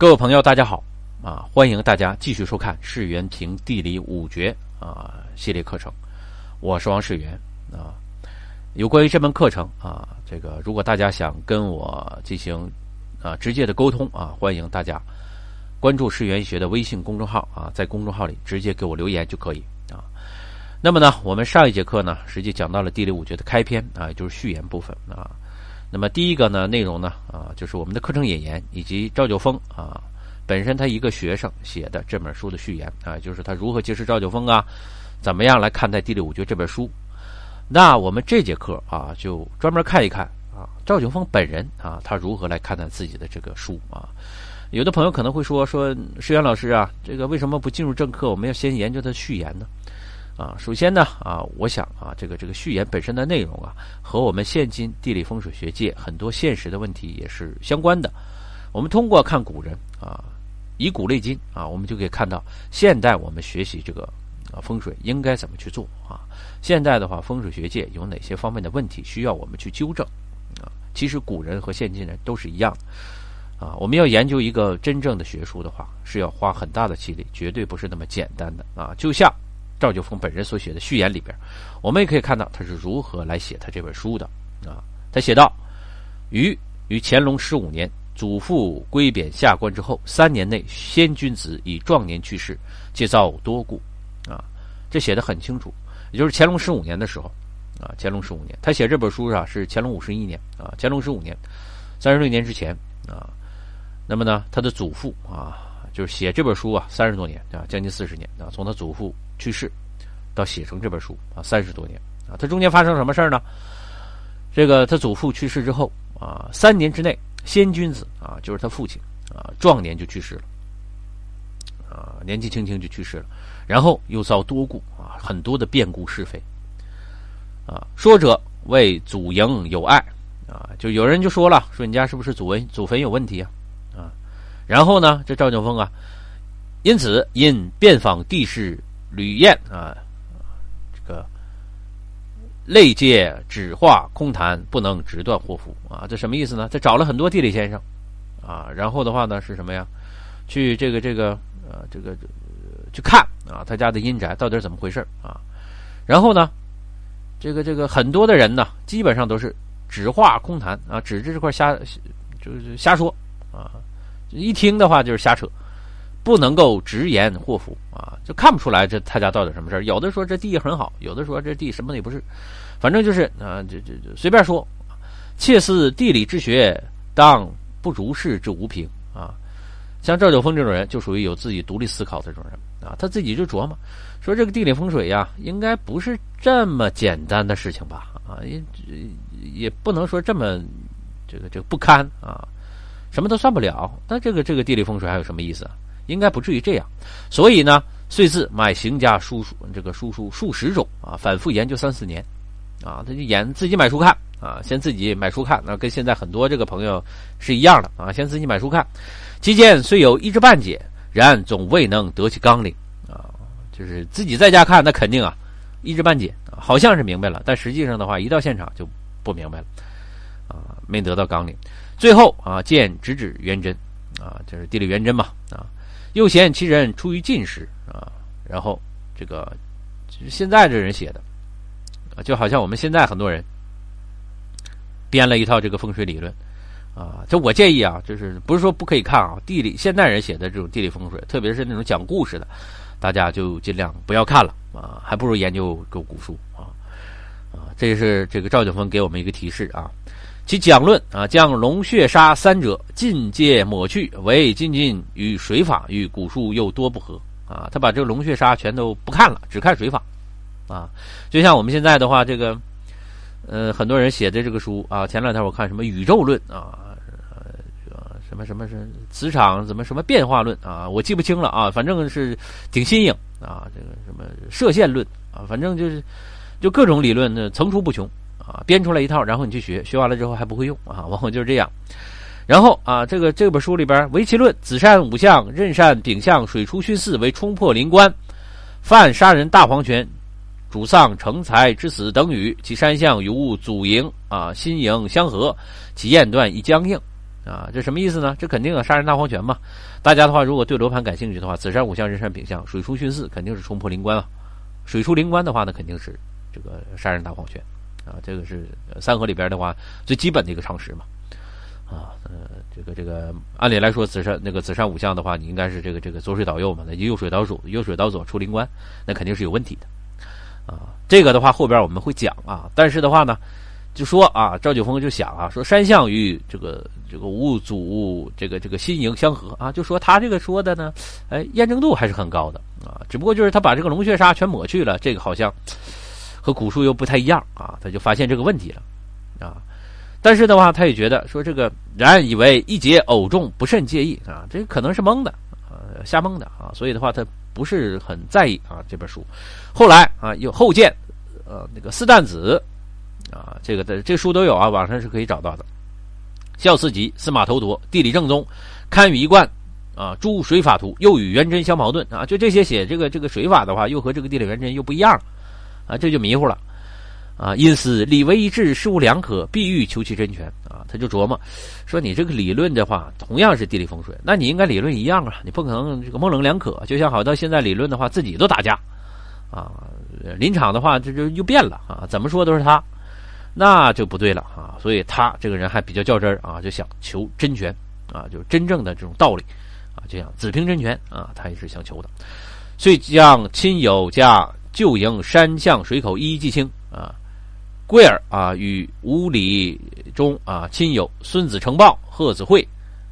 各位朋友，大家好啊！欢迎大家继续收看《世元评地理五绝》啊系列课程，我是王世元啊。有关于这门课程啊，这个如果大家想跟我进行啊直接的沟通啊，欢迎大家关注世元学的微信公众号啊，在公众号里直接给我留言就可以啊。那么呢，我们上一节课呢，实际讲到了地理五绝的开篇啊，就是序言部分啊。那么第一个呢，内容呢，啊，就是我们的课程引言，以及赵九峰啊本身他一个学生写的这本书的序言啊，就是他如何结识赵九峰啊，怎么样来看待《地理五绝》这本书。那我们这节课啊，就专门看一看啊，赵九峰本人啊，他如何来看待自己的这个书啊。有的朋友可能会说，说石原老师啊，这个为什么不进入正课，我们要先研究他序言呢？啊，首先呢，啊，我想啊，这个这个序言本身的内容啊，和我们现今地理风水学界很多现实的问题也是相关的。我们通过看古人啊，以古类今啊，我们就可以看到现代我们学习这个啊风水应该怎么去做啊。现在的话，风水学界有哪些方面的问题需要我们去纠正啊？其实古人和现今人都是一样啊。我们要研究一个真正的学术的话，是要花很大的气力，绝对不是那么简单的啊。就像。赵九峰本人所写的序言里边，我们也可以看到他是如何来写他这本书的啊。他写道：“于于乾隆十五年，祖父归贬下官之后，三年内，先君子以壮年去世，皆遭多故。”啊，这写的很清楚。也就是乾隆十五年的时候，啊，乾隆十五年，他写这本书啊是乾隆五十一年啊，乾隆十五年，三十六年之前啊。那么呢，他的祖父啊，就是写这本书啊，三十多年啊，将近四十年啊，从他祖父。去世，到写成这本书啊，三十多年啊，他中间发生什么事儿呢？这个他祖父去世之后啊，三年之内，先君子啊，就是他父亲啊，壮年就去世了，啊，年纪轻轻就去世了，然后又遭多故啊，很多的变故是非啊，说者为祖茔有爱啊，就有人就说了，说你家是不是祖坟祖坟有问题？啊，然后呢，这赵景峰啊，因此因遍访地势。吕燕啊，这个类借纸画空谈，不能直断祸福啊，这什么意思呢？他找了很多地理先生啊，然后的话呢是什么呀？去这个这个呃这个去看啊，他家的阴宅到底怎么回事啊？然后呢，这个这个很多的人呢，基本上都是指画空谈啊，指着这块瞎就是瞎说啊，一听的话就是瞎扯。不能够直言祸福啊，就看不出来这他家到底什么事儿。有的说这地很好，有的说这地什么也不是，反正就是啊，这这这随便说。切似地理之学，当不如是之无凭啊。像赵九峰这种人，就属于有自己独立思考的这种人啊。他自己就琢磨说，这个地理风水呀，应该不是这么简单的事情吧？啊，也也不能说这么这个这个不堪啊，什么都算不了。那这个这个地理风水还有什么意思？应该不至于这样，所以呢，遂自买行家书书这个书书数十种啊，反复研究三四年，啊，他就研自己买书看啊，先自己买书看，那跟现在很多这个朋友是一样的啊，先自己买书看，期间虽有一知半解，然总未能得其纲领啊，就是自己在家看，那肯定啊一知半解，好像是明白了，但实际上的话，一到现场就不明白了，啊，没得到纲领，最后啊见直指元真啊，就是地理元真嘛啊。又嫌其人出于进士啊，然后这个现在这人写的啊，就好像我们现在很多人编了一套这个风水理论啊。就我建议啊，就是不是说不可以看啊，地理现代人写的这种地理风水，特别是那种讲故事的，大家就尽量不要看了啊，还不如研究个古书啊啊。这是这个赵景峰给我们一个提示啊。其讲论啊，将龙血沙三者尽皆抹去，唯仅仅与水法与古书又多不合啊。他把这个龙血沙全都不看了，只看水法啊。就像我们现在的话，这个呃，很多人写的这个书啊，前两天我看什么宇宙论啊，什么什么是磁场怎么什么变化论啊，我记不清了啊，反正是挺新颖啊。这个什么射线论啊，反正就是就各种理论呢层出不穷。啊，编出来一套，然后你去学，学完了之后还不会用啊，往往就是这样。然后啊，这个这本书里边，围棋论子山五象，任善丙象，水出巽四为冲破灵官，犯杀人大黄泉，主丧成才之死等语。其山象与物祖营啊，心营相合，其焰断亦僵硬啊，这什么意思呢？这肯定啊杀人大黄泉嘛。大家的话，如果对罗盘感兴趣的话，子山五相、人山丙相、水出巽四，肯定是冲破灵关啊。水出灵关的话呢，肯定是这个杀人大黄泉啊。这个是三合里边的话最基本的一个常识嘛。啊，呃，这个这个，按理来说，子山那个子山五相的话，你应该是这个这个左水倒右嘛，那右水倒左，右水倒左出灵官，那肯定是有问题的。啊，这个的话后边我们会讲啊，但是的话呢。就说啊，赵九峰就想啊，说山相与这个这个五祖这个这个心营相合啊，就说他这个说的呢，哎，验证度还是很高的啊。只不过就是他把这个龙血砂全抹去了，这个好像和古书又不太一样啊。他就发现这个问题了啊。但是的话，他也觉得说这个然以为一节偶中不甚介意啊，这可能是蒙的啊，瞎蒙的啊。所以的话，他不是很在意啊这本书。后来啊，有后见呃那个四旦子。啊，这个的这书都有啊，网上是可以找到的。孝思集、司马头陀、地理正宗、堪舆一贯啊，诸水法图又与元真相矛盾啊，就这些写这个这个水法的话，又和这个地理元真又不一样啊，这就迷糊了啊。因此理为一致，事无两可，必欲求其真权啊。他就琢磨说，你这个理论的话，同样是地理风水，那你应该理论一样啊，你不可能这个模棱两可。就像好到现在理论的话，自己都打架啊，临场的话这就又变了啊，怎么说都是他。那就不对了啊！所以他这个人还比较较真啊，就想求真权啊，就是真正的这种道理啊，就像子平真权啊，他也是想求的。遂将亲友家旧营山向水口一一记清啊。贵儿啊，与五里中啊亲友孙子成报、贺子会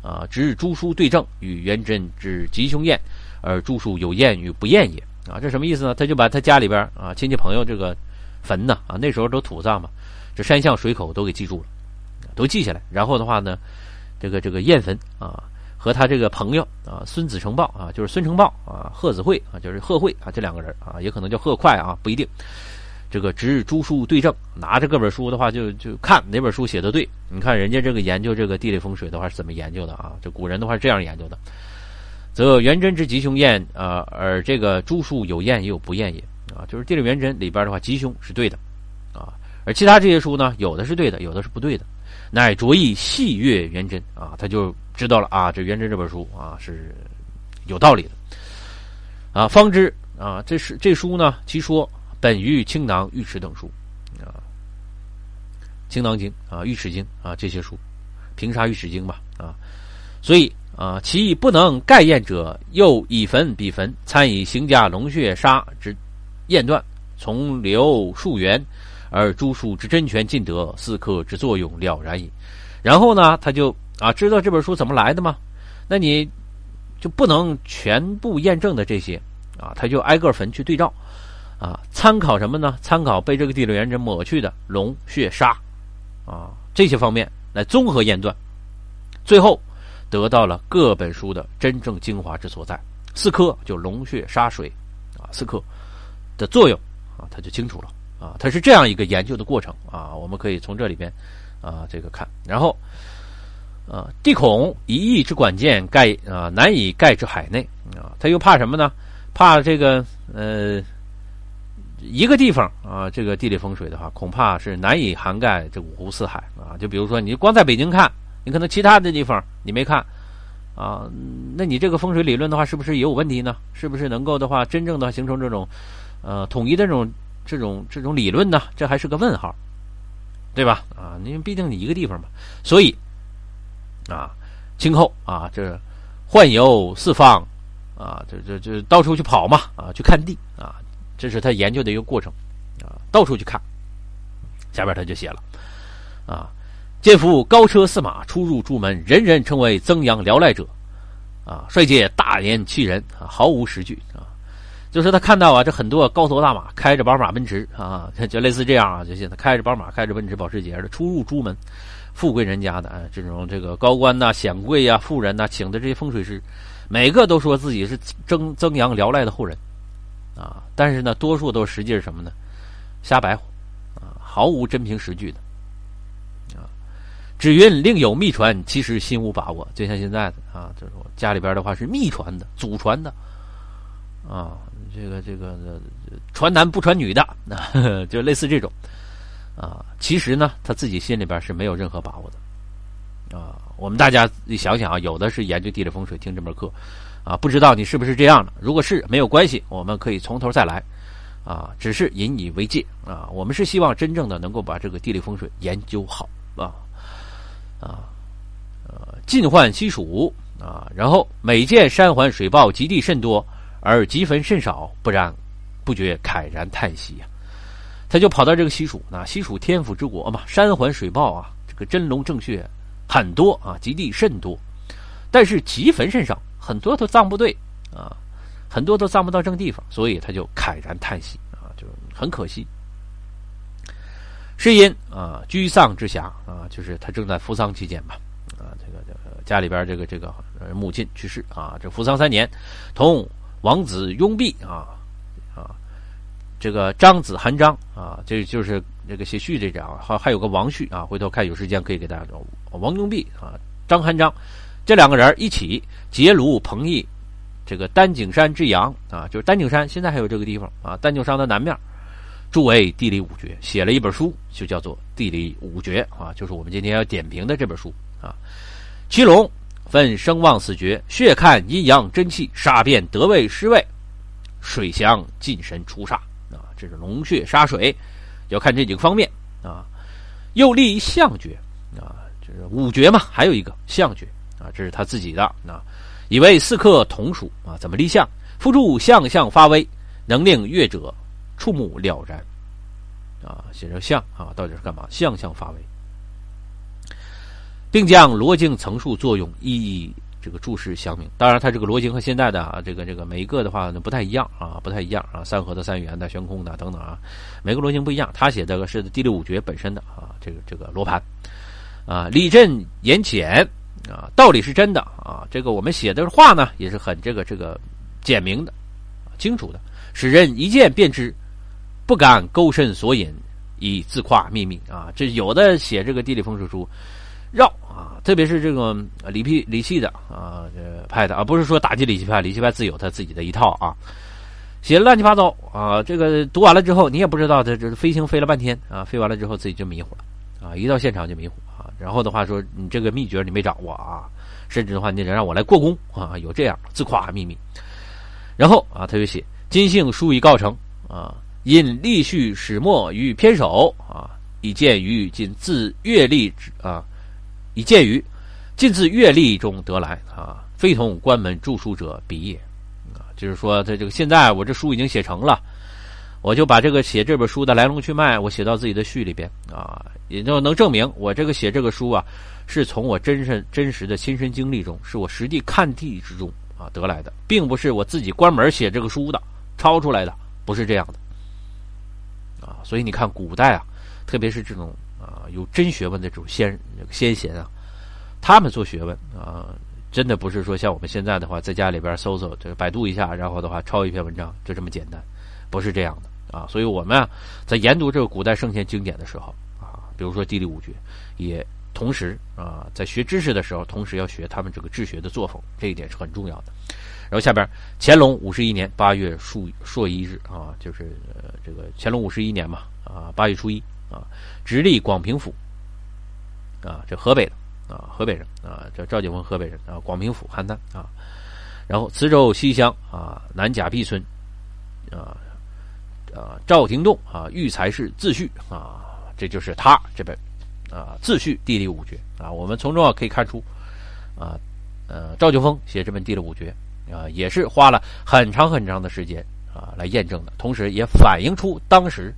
啊，值日诸书对证，与元贞之吉凶验，而诸书有验与不验也啊。这什么意思呢？他就把他家里边啊亲戚朋友这个坟呢啊，那时候都土葬嘛。这山向水口都给记住了，都记下来。然后的话呢，这个这个燕坟啊，和他这个朋友啊，孙子成豹啊，就是孙成豹啊，贺子会啊，就是贺会啊，这两个人啊，也可能叫贺快啊，不一定。这个值日诸书对证，拿着各本书的话，就就看哪本书写的对。你看人家这个研究这个地理风水的话是怎么研究的啊？这古人的话是这样研究的：则元贞之吉凶验啊，而这个诸书有验也有不验也啊，就是地理元贞里边的话，吉凶是对的啊。而其他这些书呢，有的是对的，有的是不对的，乃着意细阅元贞啊，他就知道了啊，这元贞这本书啊是有道理的啊，方知啊，这是这书呢，其说本于青囊玉池等书啊，青囊经啊，玉池经啊这些书，平沙玉池经吧啊，所以啊，其不能盖验者，又以焚比焚，参以行家龙血沙之验断，从流数元。而诸书之真权尽得，四科之作用了然矣。然后呢，他就啊知道这本书怎么来的吗？那你就不能全部验证的这些啊，他就挨个坟去对照啊，参考什么呢？参考被这个地理元真抹去的龙血沙啊这些方面来综合验断，最后得到了各本书的真正精华之所在。四颗就龙血沙水啊，四颗的作用啊，他就清楚了。啊，它是这样一个研究的过程啊，我们可以从这里边啊这个看，然后啊，地孔一翼之管见盖啊难以盖之海内啊，他又怕什么呢？怕这个呃一个地方啊，这个地理风水的话，恐怕是难以涵盖这五湖四海啊。就比如说，你光在北京看，你可能其他的地方你没看啊，那你这个风水理论的话，是不是也有问题呢？是不是能够的话，真正的形成这种呃统一的这种？这种这种理论呢，这还是个问号，对吧？啊，因为毕竟你一个地方嘛，所以啊，今后啊，这宦游四方啊，这这这到处去跑嘛，啊，去看地啊，这是他研究的一个过程啊，到处去看。下边他就写了啊，见夫高车驷马出入朱门，人人称为曾阳辽赖者啊，率界大言欺人啊，毫无实据啊。就是他看到啊，这很多高头大马开着宝马奔驰啊，就类似这样啊，就现在开着宝马、开着奔驰、保时捷的出入朱门，富贵人家的啊，这种这个高官呐、显贵呀、富人呐，请的这些风水师，每个都说自己是增增阳辽赖的后人啊，但是呢，多数都实际是什么呢？瞎白话啊，毫无真凭实据的啊。只云另有秘传，其实心无把握。就像现在的啊，就是家里边的话是秘传的、祖传的啊。这个这个传男不传女的啊，就类似这种啊。其实呢，他自己心里边是没有任何把握的啊。我们大家你想想啊，有的是研究地理风水听这门课，啊，不知道你是不是这样的？如果是没有关系，我们可以从头再来，啊，只是引以为戒啊。我们是希望真正的能够把这个地理风水研究好啊啊呃，晋患西蜀啊，然后每见山环水抱，极地甚多，而极坟甚少，不然不觉慨然叹息呀。他就跑到这个西蜀啊，西蜀天府之国嘛，山环水抱啊，这个真龙正穴很多啊，极地甚多，但是极坟甚少，很多都葬不对啊，很多都葬不到正地方，所以他就慨然叹息啊，就很可惜。是因啊，居丧之暇啊，就是他正在服丧期间吧啊，这个家里边这个这个母亲去世啊，这服丧三年，同王子拥弼啊。这个张子韩章啊，这就是这个写序这张，还还有个王序啊，回头看有时间可以给大家说。王永弼啊，张韩章这两个人一起结庐彭邑，这个丹景山之阳啊，就是丹景山，现在还有这个地方啊，丹景山的南面，著为地理五绝，写了一本书，就叫做《地理五绝》啊，就是我们今天要点评的这本书啊。七龙分声望四绝，血看阴阳真气，杀变得位失位，水降进神出煞。这是龙穴杀水，要看这几个方面啊。又立相诀啊，就是五诀嘛，还有一个相诀啊，这是他自己的啊。以为四克同属啊，怎么立相？辅助相相发威，能令乐者触目了然啊。写着相啊，到底是干嘛？相相发威，并将罗经层数作用一一。这个注释详明，当然，它这个罗经和现在的啊，这个这个每一个的话呢不太一样啊，不太一样啊，三合的、三元的、悬空的等等啊，每个罗经不一样。他写这个是第六五诀本身的啊，这个这个罗盘啊，理正言浅啊，道理是真的啊，这个我们写的话呢也是很这个这个简明的、清楚的，使人一见便知，不敢勾深索引以自夸秘密啊。这有的写这个地理风水书。绕啊，特别是这个李批李系的啊，这派的啊，不是说打击李系派，李系派自有他自己的一套啊，写乱七八糟啊，这个读完了之后，你也不知道他这是飞行飞了半天啊，飞完了之后自己就迷糊了啊，一到现场就迷糊啊，然后的话说你这个秘诀你没掌握啊，甚至的话你得让我来过功啊，有这样自夸秘密，然后啊，他就写金姓书已告成啊，因立序始末于偏首啊，以见于今自阅历之啊。以鉴于尽自阅历中得来啊，非同关门著书者比也啊。就是说，在这个现在，我这书已经写成了，我就把这个写这本书的来龙去脉，我写到自己的序里边啊，也就能证明我这个写这个书啊，是从我真身真实的亲身经历中，是我实地看地之中啊得来的，并不是我自己关门写这个书的抄出来的，不是这样的啊。所以你看，古代啊，特别是这种。啊，有真学问的这种先先贤啊，他们做学问啊，真的不是说像我们现在的话，在家里边搜搜，这个百度一下，然后的话抄一篇文章，就这么简单，不是这样的啊。所以我们啊，在研读这个古代圣贤经典的时候啊，比如说地理五诀，也同时啊，在学知识的时候，同时要学他们这个治学的作风，这一点是很重要的。然后下边，乾隆五十一年八月朔朔一日啊，就是这个乾隆五十一年嘛啊，八月初一。啊，直隶广平府，啊，这河北的啊，河北人啊，这赵景峰河北人啊，广平府邯郸啊，然后磁州西乡啊，南甲壁村啊，啊，赵廷栋啊，育才氏自序啊，这就是他这本啊自序地理五绝啊，我们从中啊可以看出啊，呃，赵景峰写这本地理五绝啊，也是花了很长很长的时间啊来验证的，同时也反映出当时。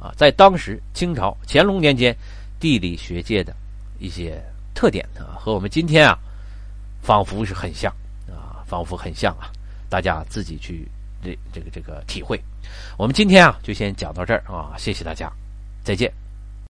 啊，在当时清朝乾隆年间，地理学界的一些特点啊，和我们今天啊，仿佛是很像啊，仿佛很像啊，大家自己去这这个这个体会。我们今天啊，就先讲到这儿啊，谢谢大家，再见。